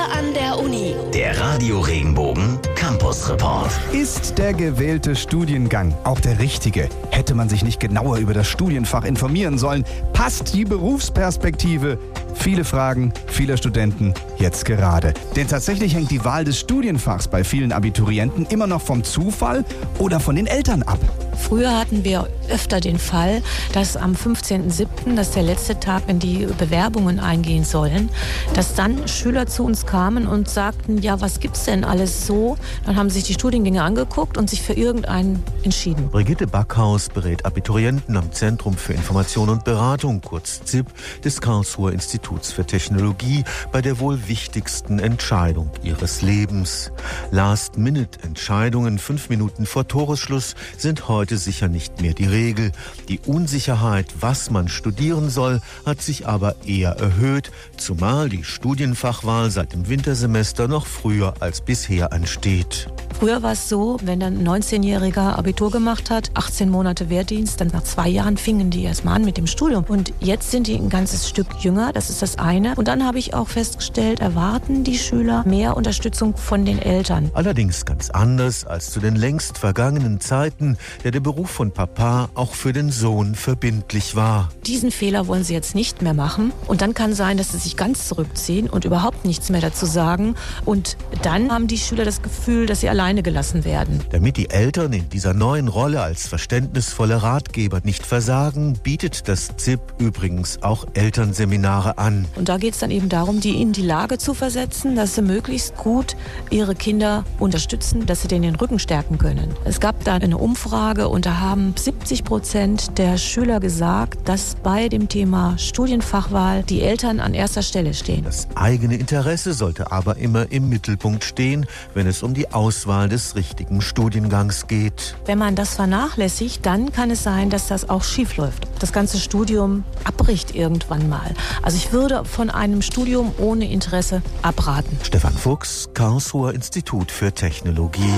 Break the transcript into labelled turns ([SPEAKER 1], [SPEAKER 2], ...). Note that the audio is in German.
[SPEAKER 1] Wir an der Uni.
[SPEAKER 2] Der Radio Regenbogen Campus Report.
[SPEAKER 3] Ist der gewählte Studiengang auch der richtige? Hätte man sich nicht genauer über das Studienfach informieren sollen? Passt die Berufsperspektive? Viele Fragen vieler Studenten jetzt gerade. Denn tatsächlich hängt die Wahl des Studienfachs bei vielen Abiturienten immer noch vom Zufall oder von den Eltern ab.
[SPEAKER 4] Früher hatten wir öfter den Fall, dass am 15.07., das ist der letzte Tag, wenn die Bewerbungen eingehen sollen, dass dann Schüler zu uns kamen und sagten, ja, was gibt's denn alles so? Dann haben sich die Studiengänge angeguckt und sich für irgendeinen entschieden.
[SPEAKER 5] Brigitte Backhaus berät Abiturienten am Zentrum für Information und Beratung, kurz ZIP, des Karlsruher Instituts für Technologie bei der wohl wichtigsten Entscheidung ihres Lebens. Last-Minute-Entscheidungen fünf Minuten vor Toresschluss sind heute heute sicher nicht mehr die Regel. Die Unsicherheit, was man studieren soll, hat sich aber eher erhöht, zumal die Studienfachwahl seit dem Wintersemester noch früher als bisher ansteht.
[SPEAKER 4] Früher war es so, wenn ein 19-Jähriger Abitur gemacht hat, 18 Monate Wehrdienst, dann nach zwei Jahren fingen die erstmal an mit dem Studium. Und jetzt sind die ein ganzes Stück jünger, das ist das eine. Und dann habe ich auch festgestellt, erwarten die Schüler mehr Unterstützung von den Eltern.
[SPEAKER 5] Allerdings ganz anders als zu den längst vergangenen Zeiten, der der Beruf von Papa auch für den Sohn verbindlich war.
[SPEAKER 4] Diesen Fehler wollen sie jetzt nicht mehr machen. Und dann kann sein, dass sie sich ganz zurückziehen und überhaupt nichts mehr dazu sagen. Und dann haben die Schüler das Gefühl, dass sie allein alleine gelassen werden.
[SPEAKER 5] Damit die Eltern in dieser neuen Rolle als verständnisvolle Ratgeber nicht versagen, bietet das ZIP übrigens auch Elternseminare an.
[SPEAKER 4] Und da geht es dann eben darum, die in die Lage zu versetzen, dass sie möglichst gut ihre Kinder unterstützen, dass sie denen den Rücken stärken können. Es gab da eine Umfrage und da haben 70 Prozent der Schüler gesagt, dass bei dem Thema Studienfachwahl die Eltern an erster Stelle stehen.
[SPEAKER 5] Das eigene Interesse sollte aber immer im Mittelpunkt stehen, wenn es um die Auswahl Auswahl des richtigen Studiengangs geht.
[SPEAKER 4] Wenn man das vernachlässigt, dann kann es sein, dass das auch schief läuft. Das ganze Studium abbricht irgendwann mal. Also ich würde von einem Studium ohne Interesse abraten.
[SPEAKER 5] Stefan Fuchs, Karlsruher Institut für Technologie.